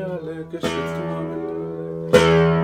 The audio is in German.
Alle geschützt haben.